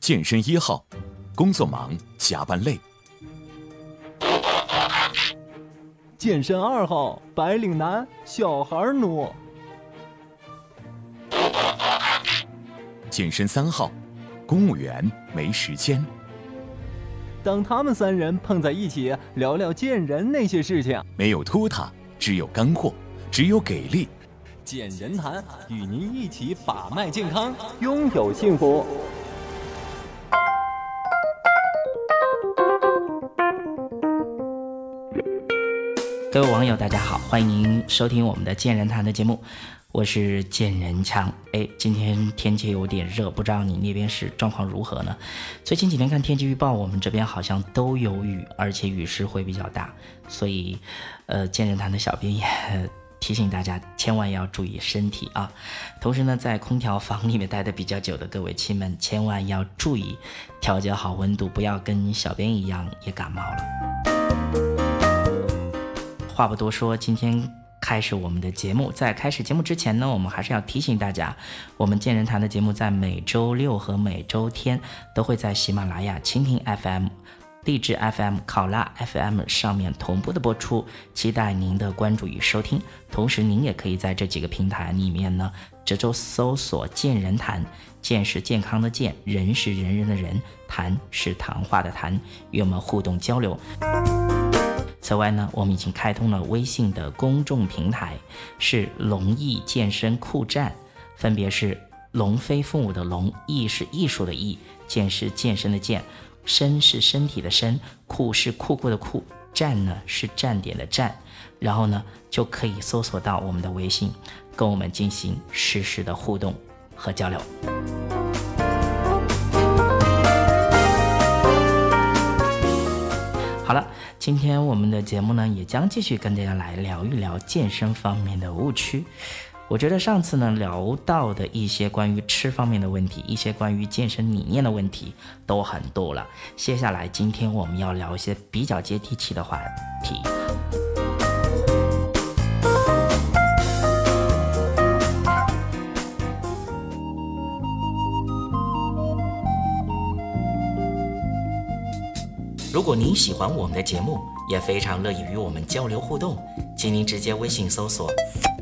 健身一号，工作忙，加班累。健身二号，白领男，小孩奴。健身三号，公务员，没时间。当他们三人碰在一起，聊聊见人那些事情，没有拖沓，只有干货，只有给力。见人谈，与您一起把脉健康，拥有幸福。各位网友，大家好，欢迎您收听我们的见人谈的节目，我是见人强。哎，今天天气有点热，不知道你那边是状况如何呢？最近几天看天气预报，我们这边好像都有雨，而且雨势会比较大，所以，呃，见人谈的小编也提醒大家，千万要注意身体啊。同时呢，在空调房里面待的比较久的各位亲们，千万要注意调节好温度，不要跟小编一样也感冒了。话不多说，今天开始我们的节目。在开始节目之前呢，我们还是要提醒大家，我们健人谈的节目在每周六和每周天都会在喜马拉雅、蜻蜓 FM、励志 FM、考拉 FM 上面同步的播出，期待您的关注与收听。同时，您也可以在这几个平台里面呢，这周搜索“健人谈”，健是健康的健，人是人人的人，谈是谈话的谈，与我们互动交流。此外呢，我们已经开通了微信的公众平台，是龙艺健身酷站，分别是龙飞凤舞的龙，艺是艺术的艺，健是健身的健，身是身体的身，酷是酷酷的酷，站呢是站点的站，然后呢就可以搜索到我们的微信，跟我们进行实时的互动和交流。好了。今天我们的节目呢，也将继续跟大家来聊一聊健身方面的误区。我觉得上次呢聊到的一些关于吃方面的问题，一些关于健身理念的问题都很多了。接下来今天我们要聊一些比较接地气的话题。如果您喜欢我们的节目，也非常乐意与我们交流互动，请您直接微信搜索“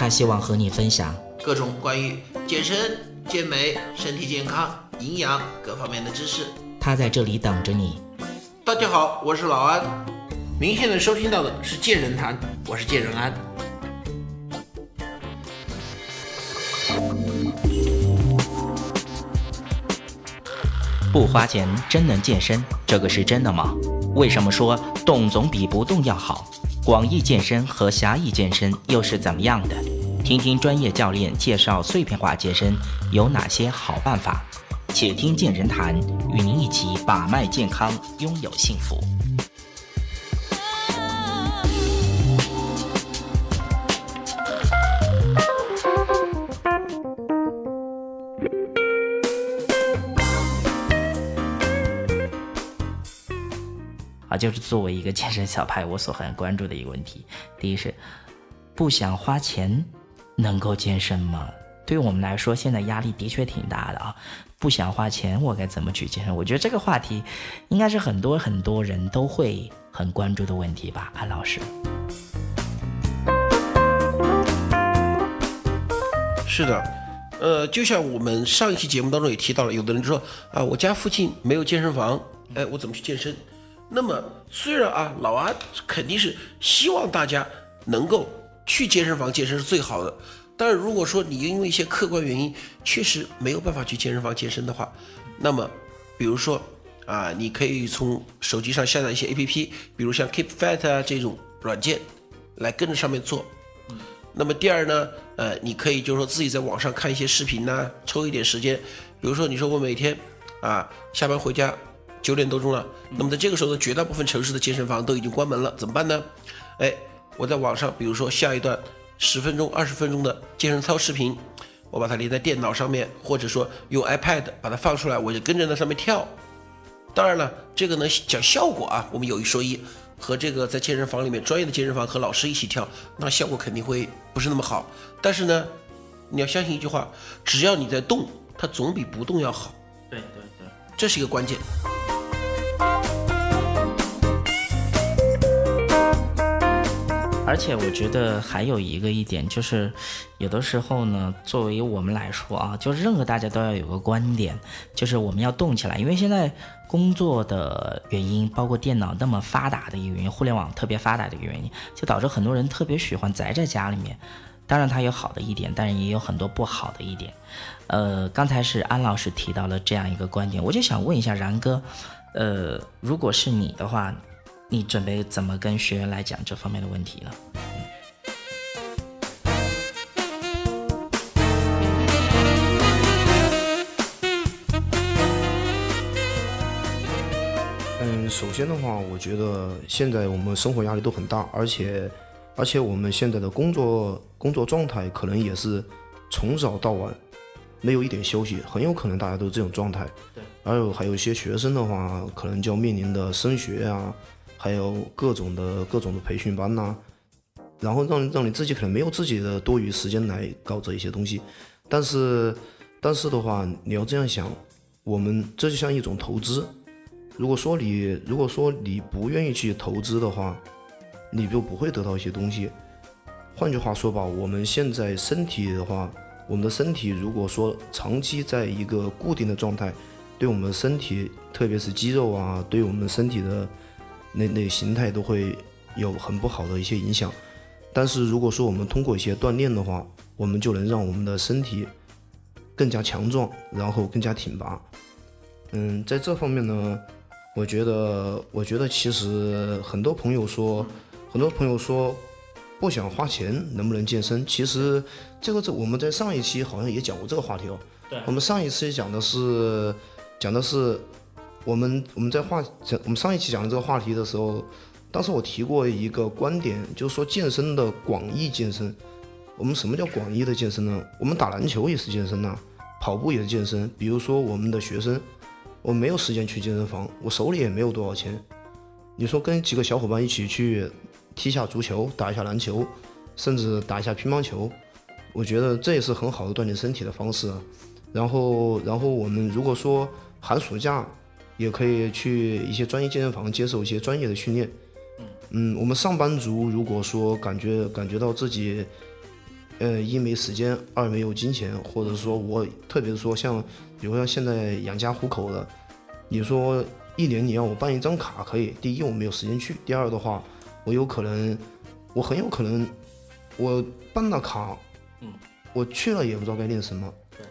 他希望和你分享各种关于健身、健美、身体健康、营养各方面的知识。他在这里等着你。大家好，我是老安。您现在收听到的是健人谈，我是健人安。不花钱真能健身，这个是真的吗？为什么说动总比不动要好？广义健身和狭义健身又是怎么样的？听听专业教练介绍碎片化健身有哪些好办法？且听健人谈，与您一起把脉健康，拥有幸福。就是作为一个健身小白，我所很关注的一个问题。第一是，不想花钱能够健身吗？对于我们来说，现在压力的确挺大的啊。不想花钱，我该怎么去健身？我觉得这个话题，应该是很多很多人都会很关注的问题吧，安老师。是的，呃，就像我们上一期节目当中也提到了，有的人说啊，我家附近没有健身房，哎，我怎么去健身？那么虽然啊，老阿肯定是希望大家能够去健身房健身是最好的，但是如果说你因为一些客观原因确实没有办法去健身房健身的话，那么比如说啊，你可以从手机上下载一些 A P P，比如像 Keep Fit 啊这种软件，来跟着上面做。那么第二呢，呃，你可以就是说自己在网上看一些视频呐、抽一点时间，比如说你说我每天啊下班回家九点多钟了，那么在这个时候呢，绝大部分城市的健身房都已经关门了，怎么办呢？哎，我在网上，比如说下一段十分钟、二十分钟的健身操视频，我把它连在电脑上面，或者说用 iPad 把它放出来，我就跟着那上面跳。当然了，这个呢讲效果啊，我们有一说一，和这个在健身房里面专业的健身房和老师一起跳，那效果肯定会不是那么好。但是呢，你要相信一句话，只要你在动，它总比不动要好，对对对，这是一个关键。而且我觉得还有一个一点就是，有的时候呢，作为我们来说啊，就任何大家都要有个观点，就是我们要动起来，因为现在工作的原因，包括电脑那么发达的一个原因，互联网特别发达的一个原因，就导致很多人特别喜欢宅在家里面。当然，它有好的一点，但是也有很多不好的一点。呃，刚才是安老师提到了这样一个观点，我就想问一下然哥，呃，如果是你的话，你准备怎么跟学员来讲这方面的问题呢？嗯，首先的话，我觉得现在我们生活压力都很大，而且而且我们现在的工作工作状态可能也是从早到晚没有一点休息，很有可能大家都是这种状态。对。还有还有一些学生的话，可能就要面临的升学啊，还有各种的各种的培训班呐、然后让让你自己可能没有自己的多余时间来搞这一些东西，但是但是的话，你要这样想，我们这就像一种投资。如果说你如果说你不愿意去投资的话，你就不会得到一些东西。换句话说吧，我们现在身体的话，我们的身体如果说长期在一个固定的状态，对我们身体，特别是肌肉啊，对我们身体的那那形态都会有很不好的一些影响。但是如果说我们通过一些锻炼的话，我们就能让我们的身体更加强壮，然后更加挺拔。嗯，在这方面呢，我觉得，我觉得其实很多朋友说，很多朋友说不想花钱能不能健身？其实这个这我们在上一期好像也讲过这个话题哦。对我们上一期讲的是讲的是我们我们在话我们上一期讲的这个话题的时候，当时我提过一个观点，就是说健身的广义健身。我们什么叫广义的健身呢？我们打篮球也是健身呐、跑步也是健身。比如说我们的学生，我没有时间去健身房，我手里也没有多少钱。你说跟几个小伙伴一起去踢下足球，打一下篮球，甚至打一下乒乓球，我觉得这也是很好的锻炼身体的方式。然后，然后我们如果说寒暑假，也可以去一些专业健身房接受一些专业的训练。嗯，我们上班族如果说感觉感觉到自己，呃，一没时间，二没有金钱，或者说我特别是说像，比如说现在养家糊口的，你说一年你让我办一张卡可以，第一我没有时间去，第二的话，我有可能，我很有可能，我办了卡，嗯，我去了也不知道该练什么，对，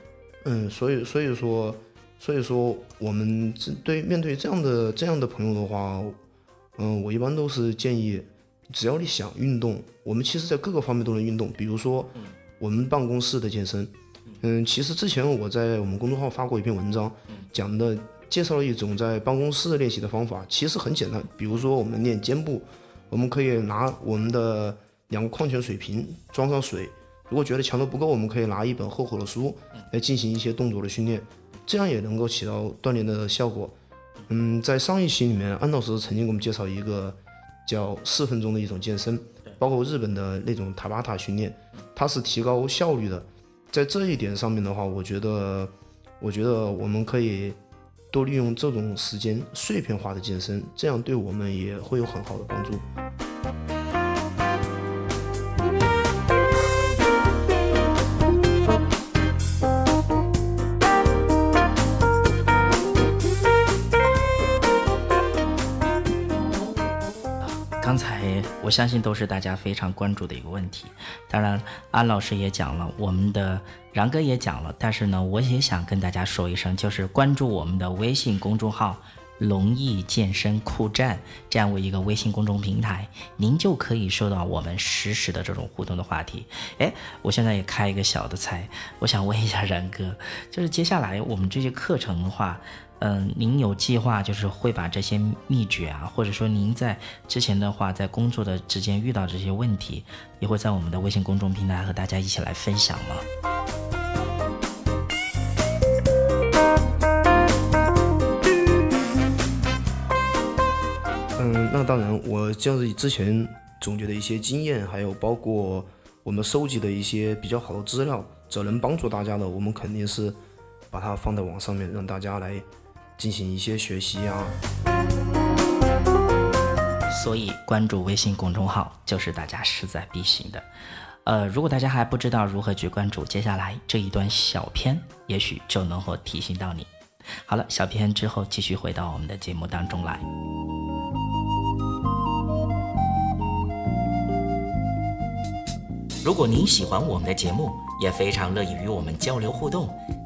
嗯，所以所以说，所以说我们这对面对这样的这样的朋友的话，嗯，我一般都是建议，只要你想运动，我们其实在各个方面都能运动，比如说我们办公室的健身，嗯，其实之前我在我们公众号发过一篇文章，讲的介绍了一种在办公室练习的方法，其实很简单，比如说我们练肩部，我们可以拿我们的两个矿泉水瓶装上水，如果觉得强度不够，我们可以拿一本厚厚的书来进行一些动作的训练，这样也能够起到锻炼的效果。嗯，在上一期里面，安老师曾经给我们介绍一个叫四分钟的一种健身，包括日本的那种塔巴塔训练，它是提高效率的。在这一点上面的话，我觉得，我觉得我们可以多利用这种时间碎片化的健身，这样对我们也会有很好的帮助。我相信都是大家非常关注的一个问题。当然，安老师也讲了，我们的然哥也讲了，但是呢，我也想跟大家说一声，就是关注我们的微信公众号龙易健身酷站这样为一个微信公众平台，您就可以收到我们实时的这种互动的话题。哎，我现在也开一个小的菜，我想问一下然哥，就是接下来我们这些课程的话，嗯，您有计划就是会把这些秘诀啊，或者说您在之前的话在工作的之间遇到这些问题，也会在我们的微信公众平台和大家一起来分享吗？嗯那当然，我就是之前总结的一些经验，还有包括我们收集的一些比较好的资料，只要能帮助大家的，我们肯定是把它放在网上面，让大家来进行一些学习啊。所以关注微信公众号就是大家势在必行的。呃，如果大家还不知道如何去关注，接下来这一段小片也许就能够提醒到你。好了，小片之后继续回到我们的节目当中来。如果您喜欢我们的节目，也非常乐意与我们交流互动，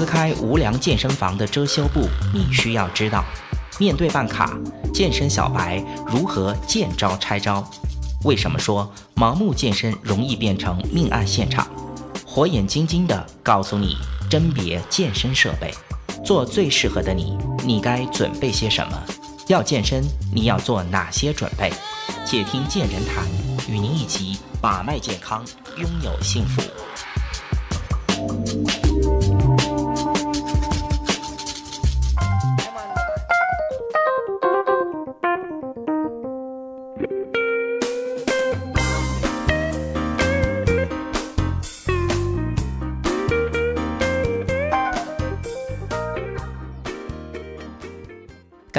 撕开无良健身房的遮羞布，你需要知道：面对办卡，健身小白。如何见招拆招？为什么说盲目健身容易变成命案现场？火眼金睛地告诉你甄别健身设备，做最适合的你。你该准备些什么？要健身，你要做哪些准备？且听健人谈，与您一起把脉健康，拥有幸福。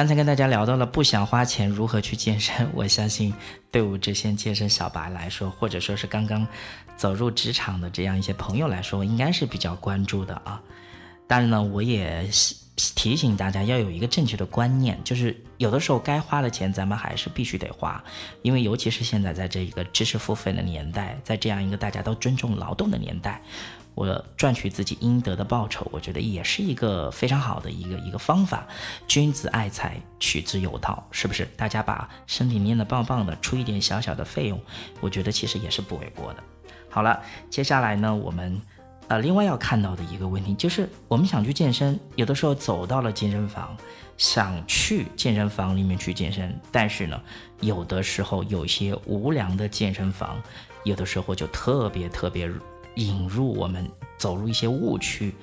刚才跟大家聊到了不想花钱如何去健身，我相信对我这些健身小白来说，或者说是刚刚走入职场的这样一些朋友来说，应该是比较关注的啊。当然呢，我也提醒大家要有一个正确的观念，就是有的时候该花的钱咱们还是必须得花，因为尤其是现在在这一个知识付费的年代，在这样一个大家都尊重劳动的年代。我赚取自己应得的报酬，我觉得也是一个非常好的一个一个方法。君子爱财，取之有道，是不是？大家把身体练得棒棒的，出一点小小的费用，我觉得其实也是不为过的。好了，接下来呢，我们呃另外要看到的一个问题就是，我们想去健身，有的时候走到了健身房，想去健身房里面去健身，但是呢，有的时候有些无良的健身房，有的时候就特别特别。引入我们走入一些误区，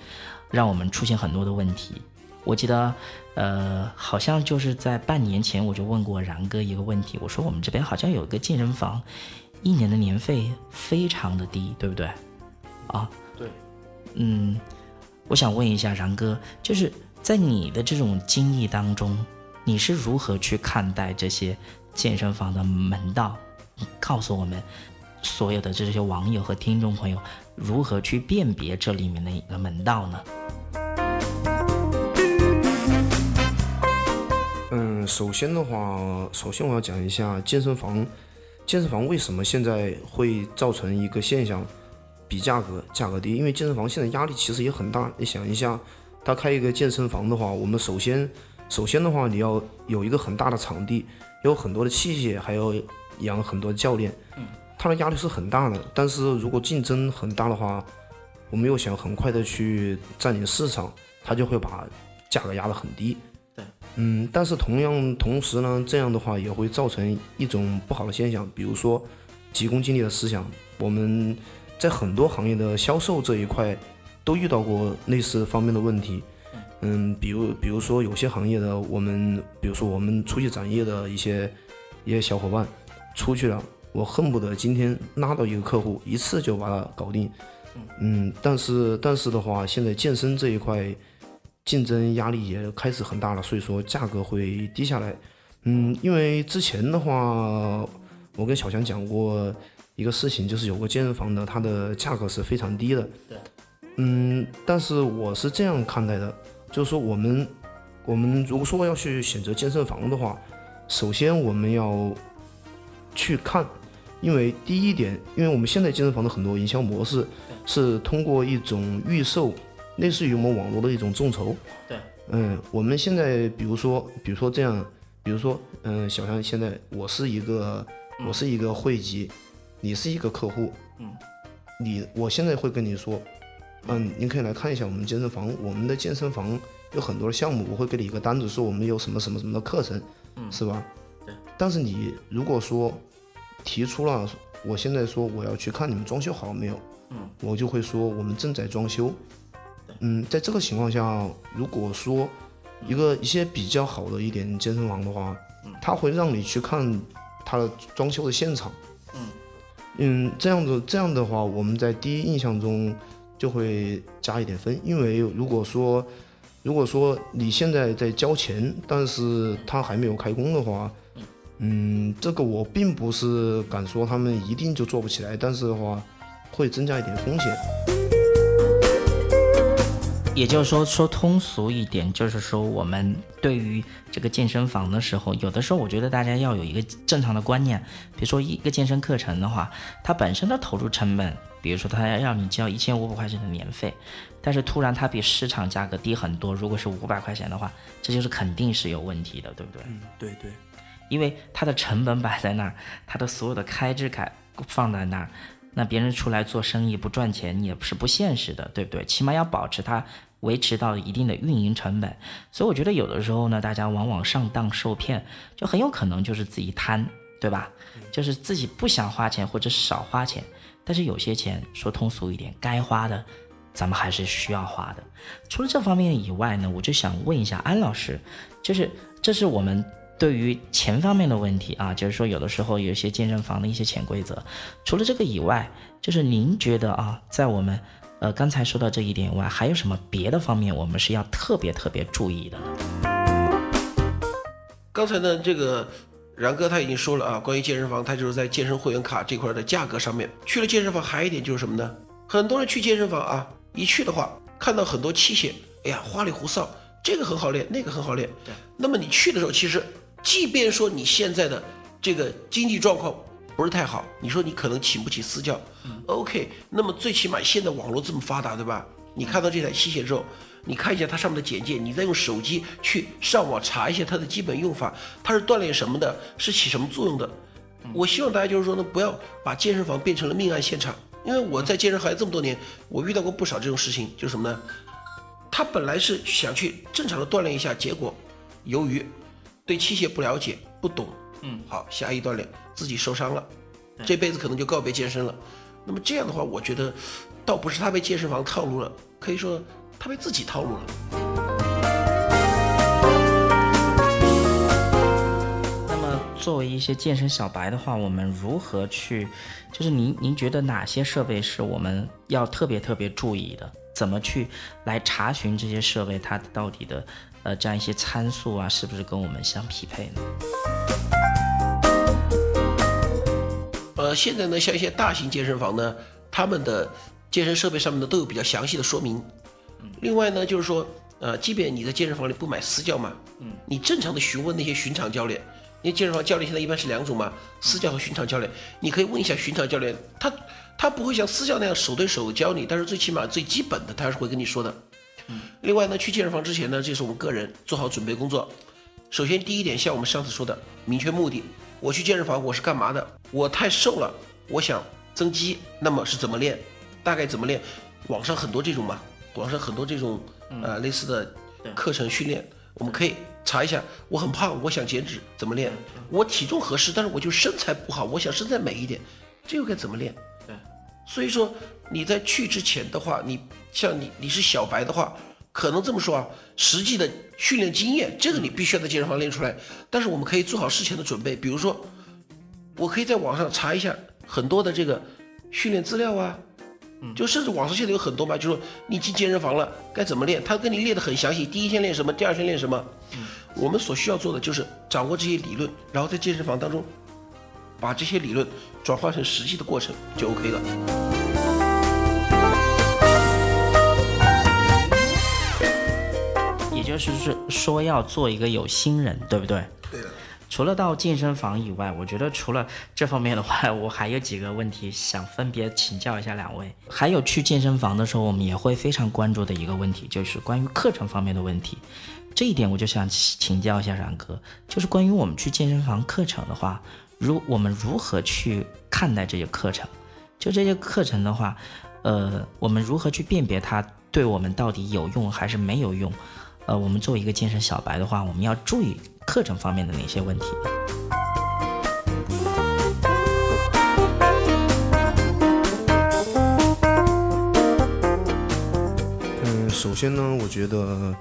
让我们出现很多的问题。我记得，呃，好像就是在半年前，我就问过然哥一个问题，我说我们这边好像有一个健身房，一年的年费非常的低，对不对？啊，对，嗯，我想问一下然哥，就是在你的这种经历当中，你是如何去看待这些健身房的门道？你告诉我们。所有的这些网友和听众朋友，如何去辨别这里面的一个门道呢？嗯，首先的话，首先我要讲一下健身房，健身房为什么现在会造成一个现象，比价格价格低？因为健身房现在压力其实也很大。你想一下，他开一个健身房的话，我们首先首先的话，你要有一个很大的场地，有很多的器械，还要养很多教练。嗯。它的压力是很大的，但是如果竞争很大的话，我们又想很快的去占领市场，他就会把价格压得很低。对，嗯，但是同样同时呢，这样的话也会造成一种不好的现象，比如说急功近利的思想。我们在很多行业的销售这一块都遇到过类似方面的问题。嗯，比如比如说有些行业的我们，比如说我们出去展业的一些一些小伙伴出去了，我恨不得今天拉到一个客户一次就把它搞定。嗯，但是但是的话，现在健身这一块竞争压力也开始很大了，所以说价格会低下来。嗯，因为之前的话，我跟小强讲过一个事情，就是有个健身房的，它的价格是非常低的。对。嗯，但是我是这样看待的。就是说，我们我们如果说要去选择健身房的话，首先我们要去看，因为第一点，因为我们现在健身房的很多营销模式是通过一种预售，类似于我们网络的一种众筹。对。嗯，我们现在比如说，比如说这样，比如说，嗯，小强现在我是一个，我是一个会籍，你是一个客户。嗯。你，我现在会跟你说。嗯，您可以来看一下我们健身房。我们的健身房有很多的项目，我会给你一个单子，说我们有什么什么什么的课程，嗯，是吧？对。但是你如果说提出了，我现在说我要去看你们装修好没有，嗯，我就会说我们正在装修。嗯，在这个情况下，如果说一个一些比较好的一点健身房的话，他会让你去看他的装修的现场。嗯。嗯，这样子这样的话，我们在第一印象中。就会加一点分，因为如果说，如果说你现在在交钱，但是他还没有开工的话，嗯，这个我并不是敢说他们一定就做不起来，但是的话，会增加一点风险。也就是说，说通俗一点，就是说，我们对于这个健身房的时候，有的时候我觉得大家要有一个正常的观念。比如说一个健身课程的话，它本身的投入成本，比如说它要让你交一千五百块钱的年费，但是突然它比市场价格低很多，如果是五百块钱的话，这就是肯定是有问题的，对不对？嗯，对对，因为它的成本摆在那儿，它的所有的开支开放在那儿，那别人出来做生意不赚钱，你也是不现实的，对不对？起码要保持它。维持到一定的运营成本，所以我觉得有的时候呢，大家往往上当受骗，就很有可能就是自己贪，对吧？就是自己不想花钱或者少花钱，但是有些钱说通俗一点，该花的，咱们还是需要花的。除了这方面以外呢，我就想问一下安老师，就是这是我们对于钱方面的问题啊，就是说有的时候有一些健身房的一些潜规则。除了这个以外，就是您觉得啊，在我们。呃，刚才说到这一点以外，还有什么别的方面我们是要特别特别注意的呢？刚才呢，这个然哥他已经说了啊，关于健身房，他就是在健身会员卡这块的价格上面。去了健身房，还有一点就是什么呢？很多人去健身房啊，一去的话，看到很多器械，哎呀，花里胡哨，这个很好练，那个很好练。对。那么你去的时候，其实，即便说你现在的这个经济状况，不是太好，你说你可能请不起私教，OK，那么最起码现在网络这么发达，对吧？你看到这台器械之后，你看一下它上面的简介，你再用手机去上网查一下它的基本用法，它是锻炼什么的，是起什么作用的。我希望大家就是说呢，不要把健身房变成了命案现场，因为我在健身行业这么多年，我遇到过不少这种事情，就是什么呢？他本来是想去正常的锻炼一下，结果由于对器械不了解、不懂。嗯，好，下一锻炼自己受伤了，这辈子可能就告别健身了。那么这样的话，我觉得倒不是他被健身房套路了，可以说他被自己套路了。那么作为一些健身小白的话，我们如何去？就是您您觉得哪些设备是我们要特别特别注意的？怎么去来查询这些设备它到底的呃这样一些参数啊，是不是跟我们相匹配呢？呃，现在呢，像一些大型健身房呢，他们的健身设备上面呢都有比较详细的说明。另外呢，就是说，呃，即便你在健身房里不买私教嘛，嗯，你正常的询问那些巡场教练，因为健身房教练现在一般是两种嘛，私教和巡场教练，你可以问一下巡场教练，他他不会像私教那样手对手教你，但是最起码最基本的他是会跟你说的。嗯，另外呢，去健身房之前呢，这是我们个人做好准备工作。首先第一点，像我们上次说的，明确目的。我去健身房，我是干嘛的？我太瘦了，我想增肌，那么是怎么练？大概怎么练？网上很多这种嘛，网上很多这种呃类似的课程训练，我们可以查一下。我很胖，我想减脂，怎么练？我体重合适，但是我就身材不好，我想身材美一点，这又该怎么练？对。所以说你在去之前的话，你像你你是小白的话，可能这么说啊，实际的训练经验，这个你必须要在健身房练出来。但是我们可以做好事前的准备，比如说，我可以在网上查一下很多的这个训练资料啊。就甚至网上现在有很多嘛，就说你进健身房了该怎么练，他跟你列的很详细，第一天练什么，第二天练什么。我们所需要做的就是掌握这些理论，然后在健身房当中把这些理论转化成实际的过程就 OK 了。也就是说要做一个有心人，对不对？对的。除了到健身房以外，我觉得除了这方面的话，我还有几个问题想分别请教一下两位。还有去健身房的时候，我们也会非常关注的一个问题，就是关于课程方面的问题。这一点我就想请教一下冉哥，就是关于我们去健身房课程的话，如我们如何去看待这些课程？就这些课程的话，呃，我们如何去辨别它对我们到底有用还是没有用？呃，我们作为一个健身小白的话，我们要注意。课程方面的哪些问题？嗯，首先呢，我觉得，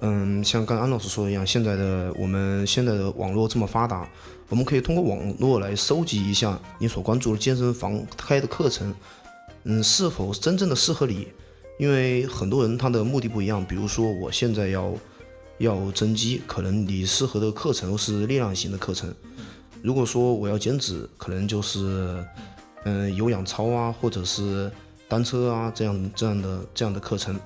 嗯，像刚安老师说的一样，现在的我们现在的网络这么发达，我们可以通过网络来收集一下你所关注的健身房开的课程，嗯，是否真正的适合你？因为很多人他的目的不一样，比如说我现在要。要增肌，可能你适合的课程是力量型的课程。如果说我要减脂，可能就是嗯有氧操啊，或者是单车啊这样这样的这样的课程。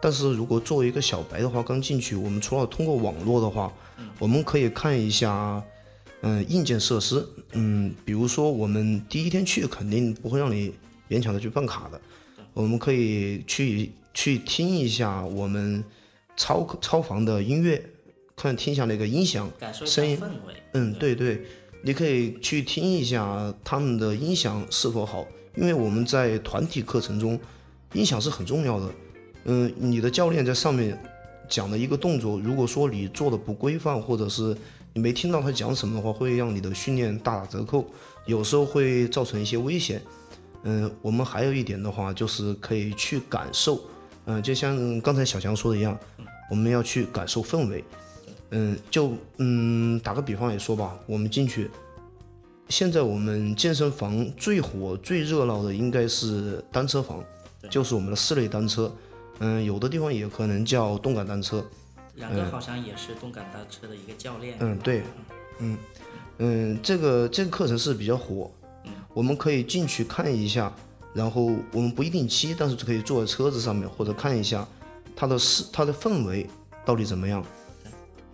但是如果作为一个小白的话，刚进去，我们除了通过网络的话，我们可以看一下嗯硬件设施，嗯，比如说我们第一天去肯定不会让你勉强的去办卡的，我们可以去去听一下我们。超超房的音乐，看听一下那个音响声音，嗯，对对，你可以去听一下他们的音响是否好，因为我们在团体课程中，音响是很重要的。嗯，你的教练在上面讲的一个动作，如果说你做的不规范，或者是你没听到他讲什么的话，会让你的训练大打折扣，有时候会造成一些危险。嗯，我们还有一点的话，就是可以去感受，嗯，就像刚才小强说的一样。我们要去感受氛围，嗯，就嗯打个比方来说吧，我们进去，现在我们健身房最火、最热闹的应该是单车房，就是我们的室内单车，嗯，有的地方也可能叫动感单车。两个好像也是动感单车的一个教练。嗯，对，嗯嗯，这个这个课程是比较火，我们可以进去看一下，然后我们不一定骑，但是可以坐在车子上面或者看一下。它的是它的氛围到底怎么样？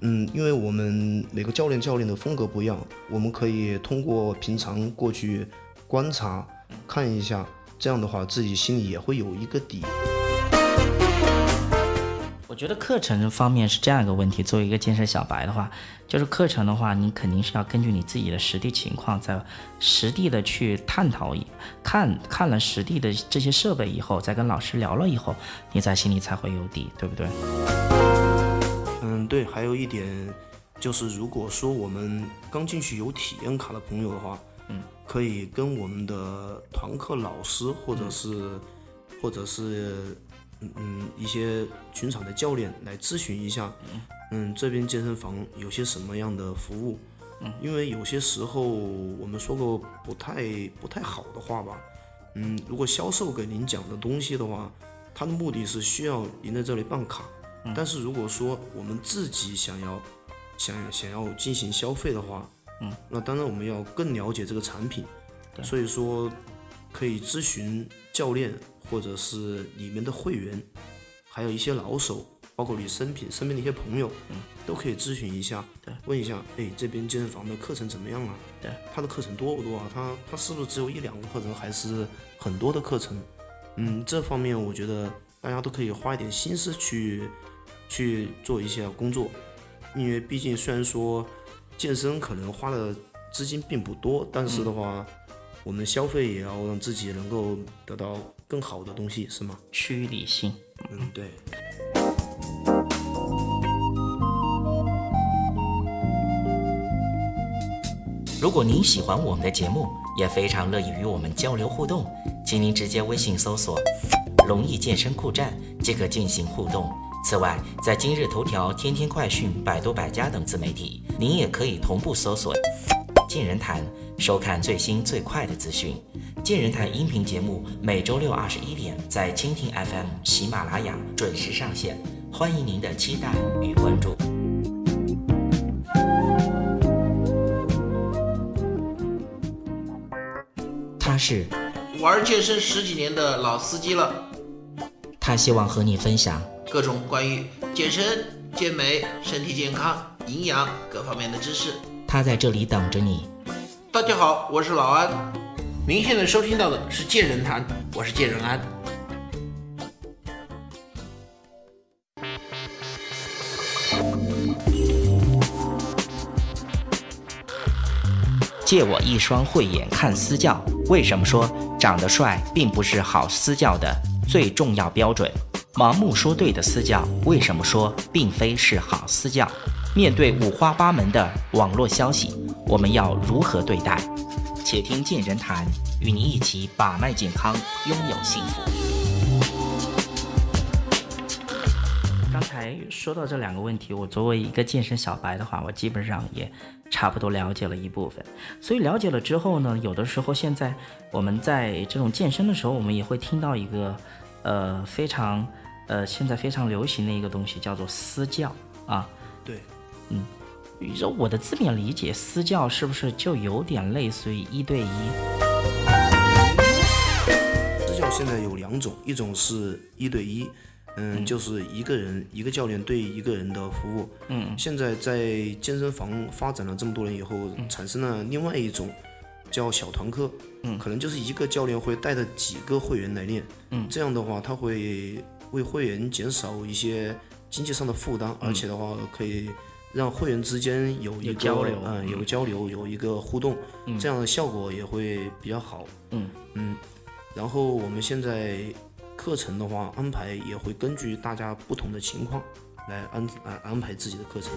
嗯，因为我们每个教练教练的风格不一样，我们可以通过平常过去观察看一下，这样的话自己心里也会有一个底。我觉得课程方面是这样一个问题。作为一个健身小白的话，就是课程的话，你肯定是要根据你自己的实地情况，在实地的去探讨，看看了实地的这些设备以后，再跟老师聊了以后，你在心里才会有底，对不对？嗯，对。还有一点就是，如果说我们刚进去有体验卡的朋友的话，嗯，可以跟我们的团课老师，或者是，或者是。嗯嗯，一些群场的教练来咨询一下，嗯，这边健身房有些什么样的服务？嗯，因为有些时候我们说过不太不太好的话吧，嗯，如果销售给您讲的东西的话，他的目的是需要您在这里办卡，但是如果说我们自己想要想想要进行消费的话，嗯，那当然我们要更了解这个产品，所以说可以咨询教练。或者是里面的会员，还有一些老手，包括你身边身边的一些朋友，嗯，都可以咨询一下，对，问一下，哎，这边健身房的课程怎么样啊？对，他的课程多不多啊？他他是不是只有一两个课程，还是很多的课程？嗯，这方面我觉得大家都可以花一点心思去去做一些工作，因为毕竟虽然说健身可能花的资金并不多，但是的话，我们消费也要让自己能够得到。更好的东西是吗？趋于理性。嗯对。如果您喜欢我们的节目也非常乐意与我们交流互动请您直接微信搜索龙易健身酷站即可进行互动。此外在今日头条天天快讯百度百家等自媒体您也可以同步搜索健人谈”，收看最新最快的资讯。健人谈音频节目每周六二十一点在蜻蜓 FM、喜马拉雅准时上线，欢迎您的期待与关注。他是，玩健身十几年的老司机了，他希望和你分享各种关于健身、健美、身体健康、营养各方面的知识。他在这里等着你。大家好，我是老安。您现在收听到的是贱人谈，我是贱人安。借我一双慧眼看私教。为什么说长得帅并不是好私教的最重要标准？盲目说对的私教，为什么说并非是好私教？面对五花八门的网络消息，我们要如何对待？且听见人谈，与您一起把脉健康，拥有幸福。刚才说到这两个问题，我作为一个健身小白的话，我基本上也差不多了解了一部分。所以了解了之后呢，有的时候现在我们在这种健身的时候，我们也会听到一个呃非常呃现在非常流行的一个东西，叫做私教啊。对，你说我的字面理解，私教是不是就有点类似于一对一？私教现在有两种，一种是一对一，嗯，就是一个人一个教练对一个人的服务。嗯，现在在健身房发展了这么多年以后，产生了另外一种叫小团课。嗯可能就是一个教练会带着几个会员来练。嗯这样的话，他会为会员减少一些经济上的负担，而且的话可以让会员之间有一个交流嗯，有个交流，有一个互动，这样的效果也会比较好。嗯嗯，然后我们现在课程的话安排也会根据大家不同的情况来安安安排自己的课程。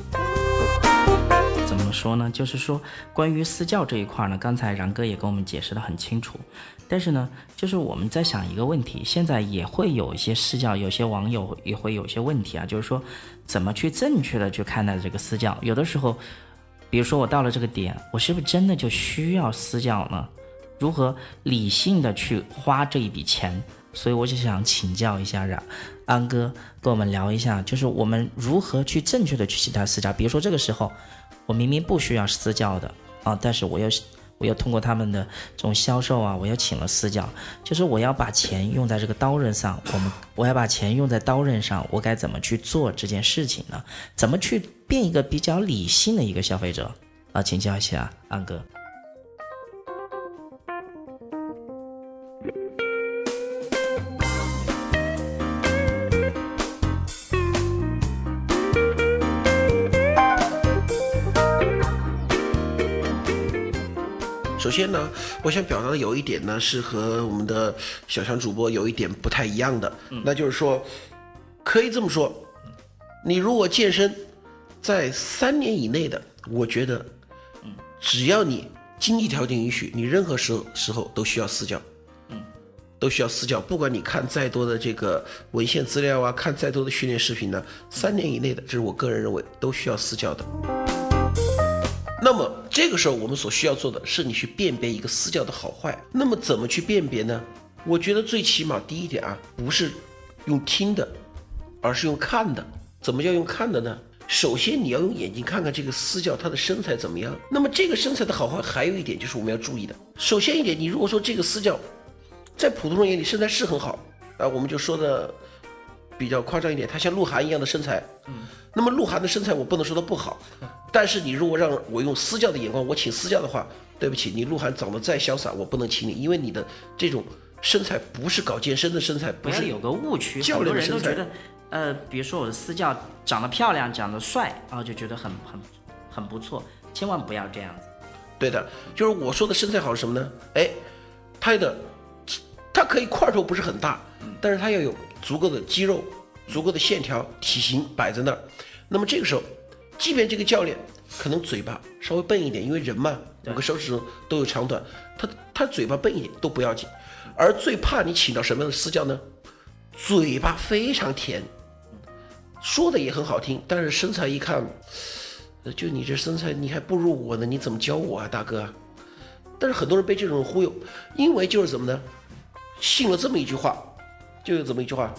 怎么说呢？就是说，关于私教这一块呢，刚才然哥也跟我们解释的很清楚。但是呢，就是我们在想一个问题，现在也会有一些私教，有些网友也会有些问题啊，就是说，怎么去正确的去看待这个私教？有的时候，比如说我到了这个点，我是不是真的就需要私教呢？如何理性的去花这一笔钱？所以我就想请教一下让安哥跟我们聊一下，就是我们如何去正确的去其他私教。比如说这个时候，我明明不需要私教的啊，但是我又我又通过他们的这种销售啊，我又请了私教，就是我要把钱用在这个刀刃上，我们我要把钱用在刀刃上，我该怎么去做这件事情呢？怎么去变一个比较理性的一个消费者啊？请教一下安哥。先呢，我想表达的有一点呢，是和我们的小强主播有一点不太一样的，那就是说，可以这么说，你如果健身在三年以内的，我觉得，只要你经济条件允许，你任何时候时候都需要私教，都需要私教，不管你看再多的这个文献资料啊，看再多的训练视频呢，三年以内的，这是我个人认为都需要私教的。那么这个时候，我们所需要做的是你去辨别一个私教的好坏。那么怎么去辨别呢？我觉得最起码第一点啊，不是用听的，而是用看的。怎么叫用看的呢？首先你要用眼睛看看这个私教他的身材怎么样。那么这个身材的好坏，还有一点就是我们要注意的。首先一点，你如果说这个私教在普通人眼里身材是很好啊，我们就说的比较夸张一点，他像鹿晗一样的身材。那么鹿晗的身材我不能说他不好，但是你如果让我用私教的眼光，我请私教的话，对不起，你鹿晗长得再潇洒，我不能请你，因为你的这种身材不是搞健身的身材，不是有个误区，教很多人都觉得，呃，比如说我的私教长得漂亮，长得帅，然后就觉得很很很不错，千万不要这样子。对的，就是我说的身材好是什么呢？哎，他的他可以块头不是很大，但是他要有足够的肌肉、足够的线条、体型摆在那儿。那么这个时候，即便这个教练可能嘴巴稍微笨一点，因为人嘛，五个手指头都有长短，他他嘴巴笨一点都不要紧。而最怕你请到什么样的私教呢？嘴巴非常甜，说的也很好听，但是身材一看，就你这身材，你还不如我呢，你怎么教我啊，大哥？但是很多人被这种人忽悠，因为就是怎么呢？信了这么一句话，就有这么一句话。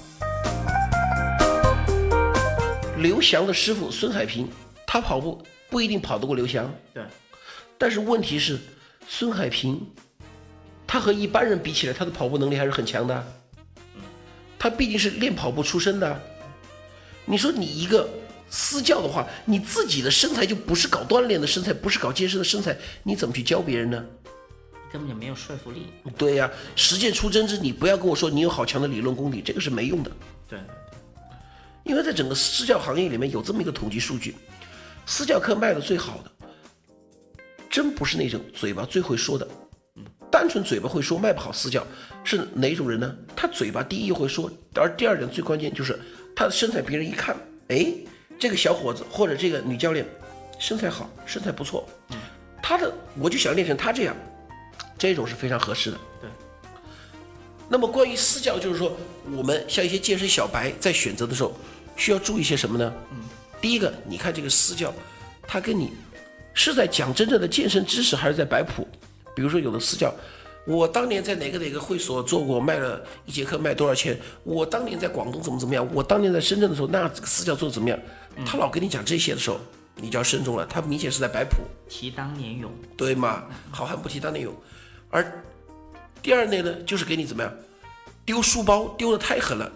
刘翔的师傅孙海平，他跑步不一定跑得过刘翔，对，但是问题是，孙海平，他和一般人比起来，他的跑步能力还是很强的。他毕竟是练跑步出身的。你说你一个私教的话，你自己的身材就不是搞锻炼的身材，不是搞健身的身材，你怎么去教别人呢？根本就没有说服力。对呀、实践出真知，你不要跟我说你有好强的理论功底，这个是没用的。对，因为在整个私教行业里面有这么一个统计数据，私教课卖的最好的，真不是那种嘴巴最会说的，单纯嘴巴会说卖不好私教是哪种人呢？他嘴巴第一会说，而第二点最关键就是他的身材，别人一看，哎，这个小伙子或者这个女教练身材好，身材不错，他的我就想练成他这样，这种是非常合适的。对。那么关于私教，就是说我们像一些健身小白在选择的时候，需要注意些什么呢？嗯，第一个，你看这个私教，他跟你是在讲真正的健身知识，还是在摆谱？比如说有的私教，我当年在哪个哪个会所做过，卖了一节课卖多少钱？我当年在广东怎么怎么样？我当年在深圳的时候，那这个私教做的怎么样？他老跟你讲这些的时候，你就要慎重了，他明显是在摆谱。提当年勇。对吗？好汉不提当年勇。而第二类呢，就是给你怎么样丢书包丢的太狠了，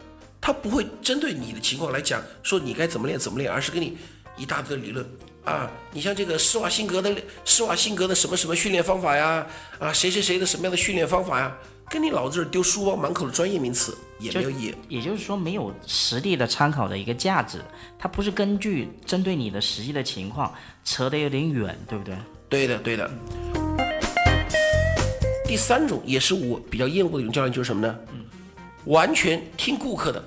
他不会针对你的情况来讲说你该怎么练怎么练，而是给你一大堆理论啊。你像这个施瓦辛格的施瓦辛格的什么什么训练方法呀，啊谁谁谁的什么样的训练方法呀，跟你老子这儿丢书包满口的专业名词也没有意义。也就是说，没有实地的参考的一个价值，它不是根据针对你的实际的情况扯得有点远，对不对？对的，对的。第三种也是我比较厌恶的一种教练，就是什么呢？完全听顾客的。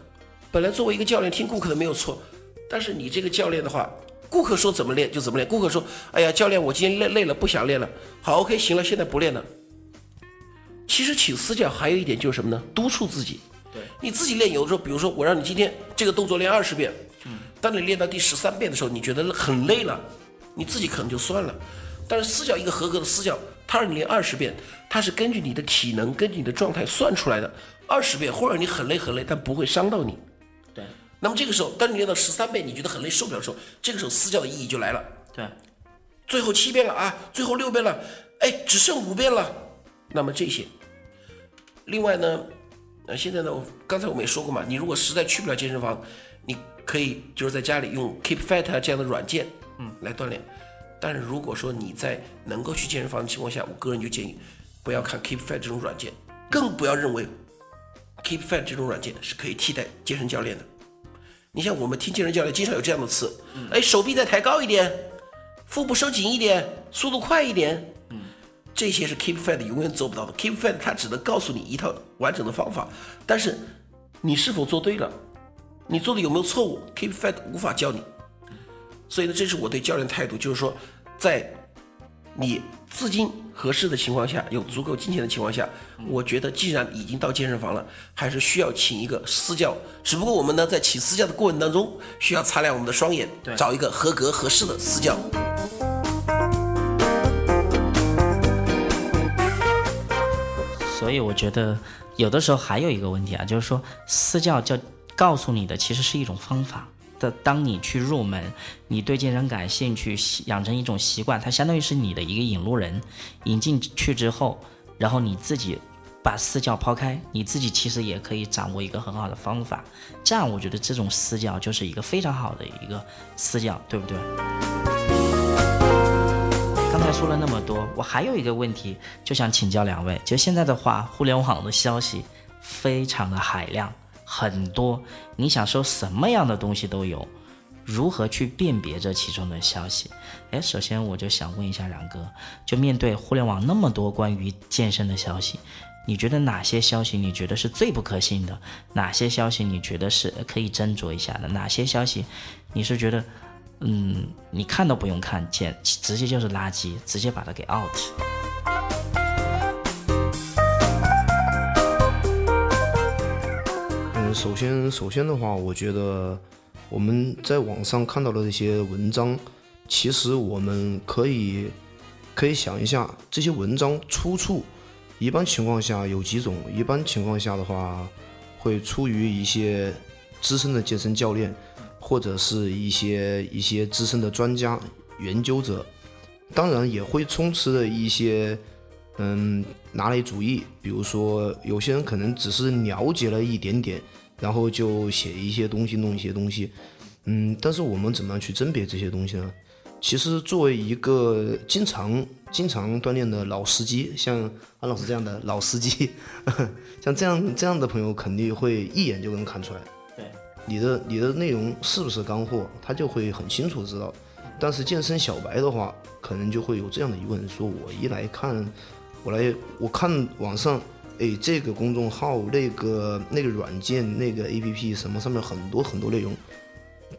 本来作为一个教练听顾客的没有错，但是你这个教练的话，顾客说怎么练就怎么练。顾客说：“哎呀，教练，我今天累累了，不想练了。”好，OK，行了，现在不练了。其实请私教还有一点就是什么呢？督促自己。对，你自己练，有的时候，比如说我让你今天这个动作练二十遍，嗯，当你练到第十三遍的时候，你觉得很累了，你自己可能就算了。但是私教一个合格的私教，他让你练二十遍，他是根据你的体能、根据你的状态算出来的。二十遍或者你很累很累，但不会伤到你。对那么这个时候，当你练到十三倍，你觉得很累受不了的时候，这个时候私教的意义就来了。对，最后七遍了啊，最后六遍了，哎，只剩五遍了。那么这些，另外呢，呃，现在呢，我刚才我们也说过嘛，你如果实在去不了健身房，你可以就是在家里用 Keep Fit 啊这样的软件，嗯，来锻炼。但是如果说你在能够去健身房的情况下，我个人就建议不要看 Keep Fit 这种软件，更不要认为 Keep Fit 这种软件是可以替代健身教练的。你像我们听健身教练经常有这样的词，哎，手臂再抬高一点，腹部收紧一点，速度快一点，这些是 Keep Fit 永远做不到的。Keep Fit 它只能告诉你一套完整的方法，但是你是否做对了，你做的有没有错误，Keep Fit 无法教你。所以呢，这是我对教练态度，就是说，在你资金合适的情况下，有足够金钱的情况下，我觉得既然已经到健身房了，还是需要请一个私教。只不过我们呢，在请私教的过程当中，需要擦亮我们的双眼，对找一个合格合适的私教。所以我觉得有的时候还有一个问题啊，就是说私教教告诉你的其实是一种方法。的，当你去入门，你对健身感兴趣，养成一种习惯，它相当于是你的一个引路人。引进去之后，然后你自己把私教抛开，你自己其实也可以掌握一个很好的方法。这样，我觉得这种私教就是一个非常好的一个私教，对不对？刚才说了那么多，我还有一个问题，就想请教两位。就现在的话，互联网的消息非常的海量，很多，你想收什么样的东西都有，如何去辨别这其中的消息？哎，首先我就想问一下冉哥，就面对互联网那么多关于健身的消息，你觉得哪些消息你觉得是最不可信的？哪些消息你觉得是可以斟酌一下的？哪些消息你是觉得嗯，你看都不用看，简直接就是垃圾，直接把它给 out。首先首先的话，我觉得我们在网上看到的这些文章，其实我们可以可以想一下，这些文章出处，一般情况下有几种。一般情况下的话，会出于一些资深的健身教练，或者是一些一些资深的专家研究者，当然也会充斥着一些。嗯，拿来主义，比如说有些人可能只是了解了一点点，然后就写一些东西，弄一些东西。嗯，但是我们怎么样去甄别这些东西呢？其实作为一个经常经常锻炼的老司机，像安老师这样的老司机，像这样这样的朋友，肯定会一眼就能看出来。对，你的你的内容是不是干货，他就会很清楚知道。但是健身小白的话，可能就会有这样的疑问：说我一来看。我来，我看网上，哎，这个公众号、那个那个软件、那个 A P P 什么上面很多很多内容，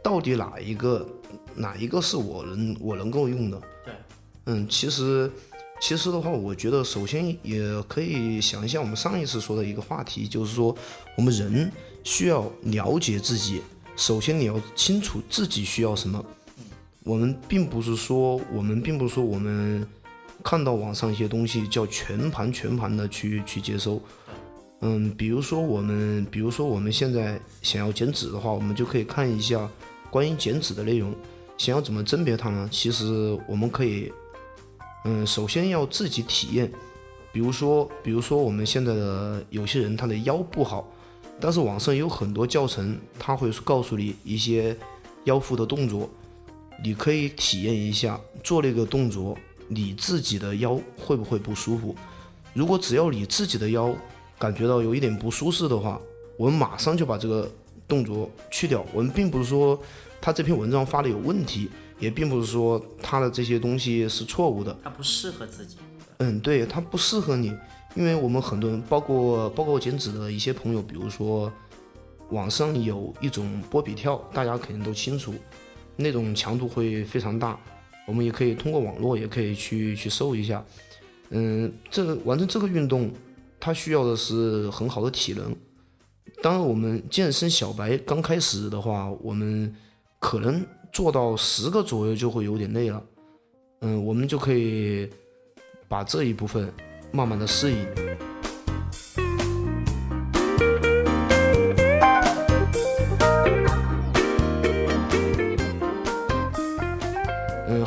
到底哪一个哪一个是我能我能够用的？对，嗯，其实其实的话，我觉得首先也可以想一下我们上一次说的一个话题，就是说我们人需要了解自己，首先你要清楚自己需要什么。我们并不是说，我们并不是说我们。看到网上一些东西，叫全盘全盘的去去接收，嗯，比如说我们，比如说我们现在想要减脂的话，我们就可以看一下关于减脂的内容。想要怎么甄别它呢？其实我们可以，嗯，首先要自己体验。比如说，比如说我们现在的有些人他的腰不好，但是网上有很多教程，他会告诉你一些腰腹的动作，你可以体验一下做那个动作。你自己的腰会不会不舒服？如果只要你自己的腰感觉到有一点不舒适的话，我们马上就把这个动作去掉。我们并不是说他这篇文章发的有问题，也并不是说他的这些东西是错误的。他不适合自己。嗯，对，他不适合你，因为我们很多人，包括包括减脂的一些朋友，比如说网上有一种波比跳，大家肯定都清楚，那种强度会非常大。我们也可以通过网络，也可以去去搜一下。嗯，这个完成这个运动，它需要的是很好的体能。当我们健身小白刚开始的话，我们可能做到十个左右就会有点累了。嗯，我们就可以把这一部分慢慢的适应。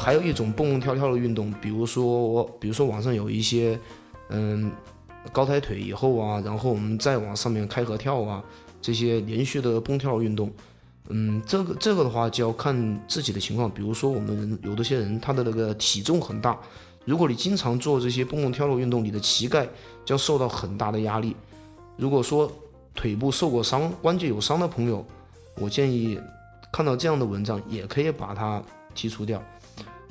还有一种蹦蹦跳跳的运动，比如说，比如说网上有一些，嗯，高抬腿以后啊，然后我们再往上面开合跳啊，这些连续的蹦跳运动，嗯，这个这个的话就要看自己的情况。比如说我们人有的些人他的那个体重很大，如果你经常做这些蹦蹦跳跳运动，你的膝盖将受到很大的压力。如果说腿部受过伤、关节有伤的朋友，我建议看到这样的文章也可以把它剔除掉。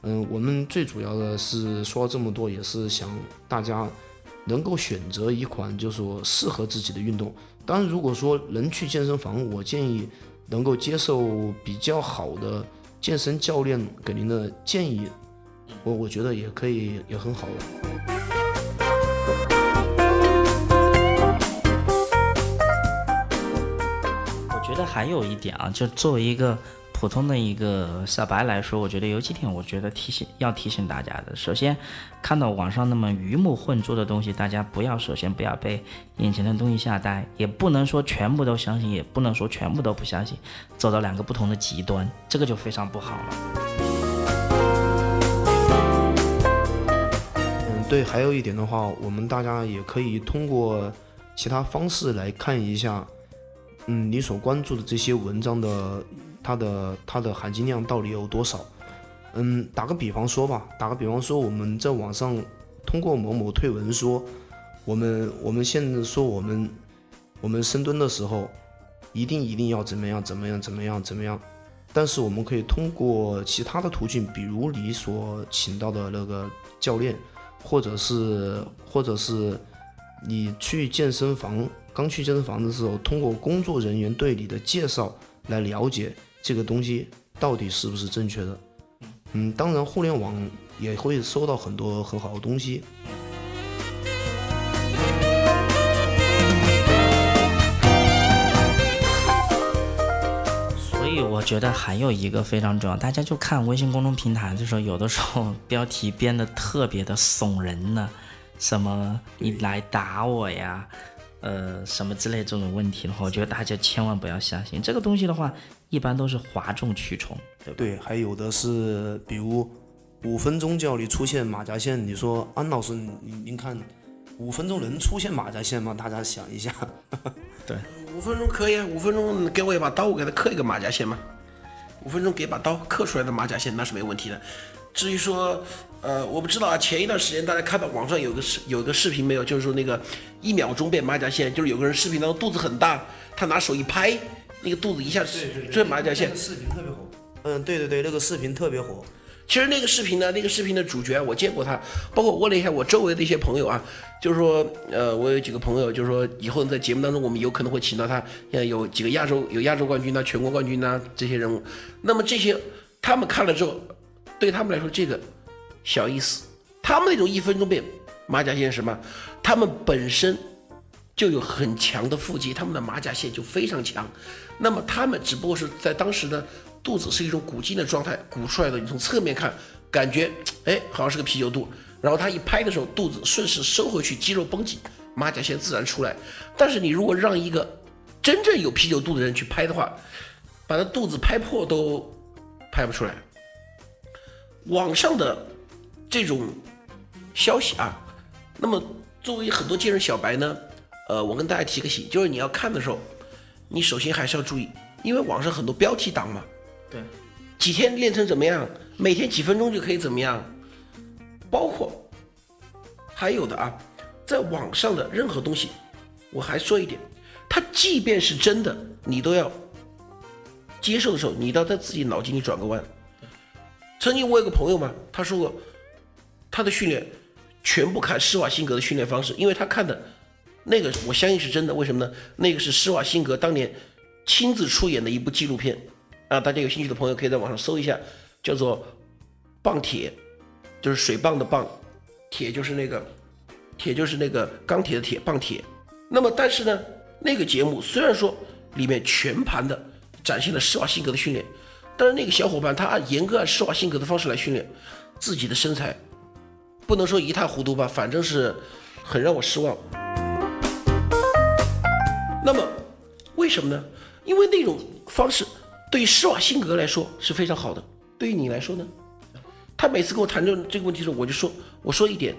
嗯，我们最主要的是说这么多，也是想大家能够选择一款就是说适合自己的运动。当然，如果说能去健身房，我建议能够接受比较好的健身教练给您的建议，我我觉得也可以，也很好的。我觉得还有一点啊，就作为一个。普通的一个小白来说，我觉得有几点，我觉得提醒要提醒大家的。首先，看到网上那么鱼目混珠的东西，大家不要首先不要被眼前的东西吓呆，也不能说全部都相信，也不能说全部都不相信，走到两个不同的极端，这个就非常不好了。嗯，对，还有一点的话，我们大家也可以通过其他方式来看一下，嗯，你所关注的这些文章的。它的它的含金量到底有多少？嗯，打个比方说吧，打个比方说，我们在网上通过某某推文说，我们我们现在说我们我们深蹲的时候，一定一定要怎么样怎么样怎么样怎么样，但是我们可以通过其他的途径，比如你所请到的那个教练，或者是或者是你去健身房刚去健身房的时候，通过工作人员对你的介绍来了解。这个东西到底是不是正确的。嗯，当然，互联网也会收到很多很好的东西。所以我觉得还有一个非常重要，大家就看微信公众平台的时候，有的时候标题编的特别的耸人呢，什么你来打我呀，呃，什么之类这种问题的话，我觉得大家千万不要相信这个东西的话，一般都是哗众取宠，对吧？对，还有的是，比如五分钟叫你出现马甲线，你说安老师，您您看五分钟能出现马甲线吗？大家想一下。对五分钟可以啊，五分钟给我一把刀，我给他刻一个马甲线嘛。五分钟给把刀刻出来的马甲线那是没问题的。至于说，呃，我不知道啊，前一段时间大家看到网上有个视有个视频没有？就是说那个一秒钟变马甲线，就是有个人视频当中肚子很大，他拿手一拍，那个肚子一下这马甲线。视频特别火。嗯，对对对，那个视频特别火。其实那个视频呢，那个视频的主角我见过他，包括我问了一下我周围的一些朋友啊，就是说，呃，我有几个朋友，就是说以后在节目当中我们有可能会请到他，像有几个亚洲有亚洲冠军呐、全国冠军呐这些人物，那么这些他们看了之后，对他们来说这个小意思，他们那种一分钟变马甲线是什么？他们本身就有很强的腹肌，他们的马甲线就非常强，那么他们只不过是在当时呢。肚子是一种鼓劲的状态，鼓出来的。你从侧面看，感觉哎，好像是个啤酒肚。然后他一拍的时候，肚子顺势收回去，肌肉绷紧，马甲线自然出来。但是你如果让一个真正有啤酒肚的人去拍的话，把他肚子拍破都拍不出来。网上的这种消息啊，那么作为很多健身小白呢，呃，我跟大家提个醒，就是你要看的时候，你首先还是要注意，因为网上很多标题党嘛。对，几天练成怎么样？每天几分钟就可以怎么样？包括还有的啊，在网上的任何东西，我还说一点，它即便是真的，你都要接受的时候，你都要在自己脑筋里转个弯。曾经我有个朋友嘛，他说过，他的训练全部看施瓦辛格的训练方式，因为他看的那个我相信是真的。为什么呢？那个是施瓦辛格当年亲自出演的一部纪录片。啊，大家有兴趣的朋友可以在网上搜一下，叫做“棒铁”，就是水棒的棒，铁就是那个铁就是那个钢铁的铁，棒铁。那么，但是呢，那个节目虽然说里面全盘的展现了施瓦辛格的训练，但是那个小伙伴他严格按施瓦辛格的方式来训练自己的身材，不能说一塌糊涂吧，反正是很让我失望。那么，为什么呢？因为那种方式。对于施瓦辛格来说是非常好的，对于你来说呢？他每次跟我谈论这个问题的时候，我就说，我说一点，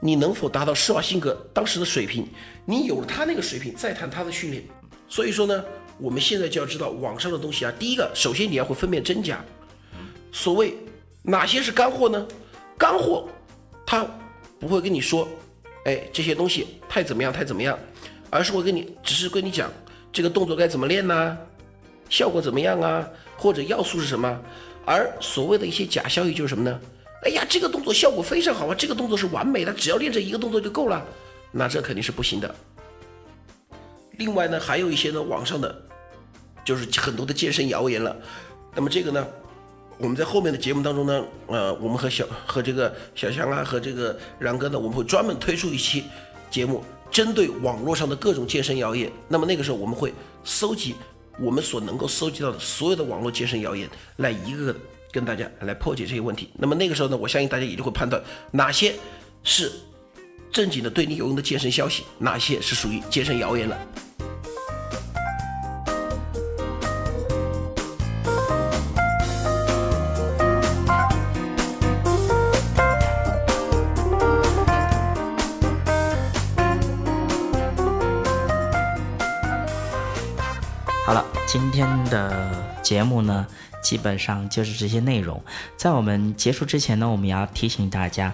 你能否达到施瓦辛格当时的水平？你有了他那个水平，再谈他的训练。所以说呢，我们现在就要知道网上的东西啊，第一个，首先你要会分辨真假。所谓哪些是干货呢？干货，他不会跟你说，哎，这些东西太怎么样，太怎么样，而是会跟你，只是跟你讲这个动作该怎么练呢？效果怎么样啊？或者要素是什么？而所谓的一些假消息就是什么呢？哎呀，这个动作效果非常好啊，这个动作是完美的，只要练这一个动作就够了。那这肯定是不行的。另外呢，还有一些呢，网上的就是很多的健身谣言了。那么这个呢，我们在后面的节目当中呢，呃，我们和小和这个小强啊，和这个然哥呢，我们会专门推出一期节目，针对网络上的各种健身谣言。那么那个时候我们会搜集。我们所能够搜集到的所有的网络健身谣言，来一个个跟大家来破解这些问题。那么那个时候呢，我相信大家也就会判断哪些是正经的对你有用的健身消息，哪些是属于健身谣言了。好了今天的节目呢，基本上就是这些内容。在我们结束之前呢，我们要提醒大家，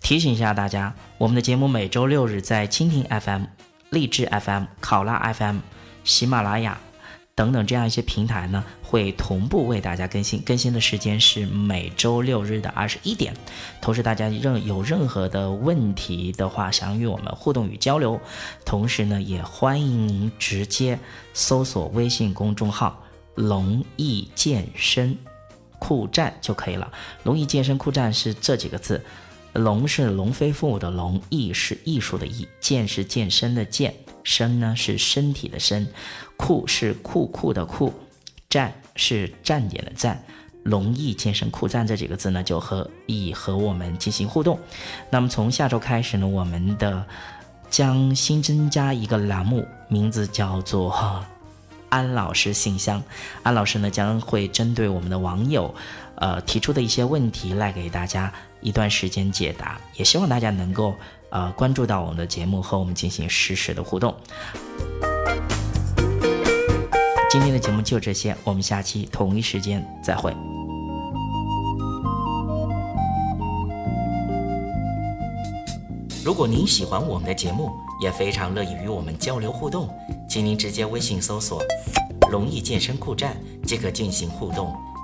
提醒一下大家，我们的节目每周六日在蜻蜓 FM、荔枝 FM、考拉 FM、喜马拉雅。等等，这样一些平台呢，会同步为大家更新，更新的时间是每周六日的二十一点。同时，大家任有任何的问题的话，想与我们互动与交流，同时呢，也欢迎您直接搜索微信公众号“龙易健身”，酷站就可以了。龙艺健身酷站是这几个字，龙是龙飞凤舞的龙，艺是艺术的艺，健是健身的健，身呢是身体的身，酷是酷酷的酷，站是站点的站。龙艺健身酷站这几个字呢，就和以和我们进行互动。那么从下周开始呢，我们的将新增加一个栏目，名字叫做“安老师信箱”。安老师呢将会针对我们的网友，呃提出的一些问题来给大家一段时间解答。也希望大家能够呃关注到我们的节目，和我们进行实时的互动。今天的节目就这些，我们下期同一时间再会。如果您喜欢我们的节目，也非常乐意与我们交流互动，请您直接微信搜索“容易健身酷站”即可进行互动。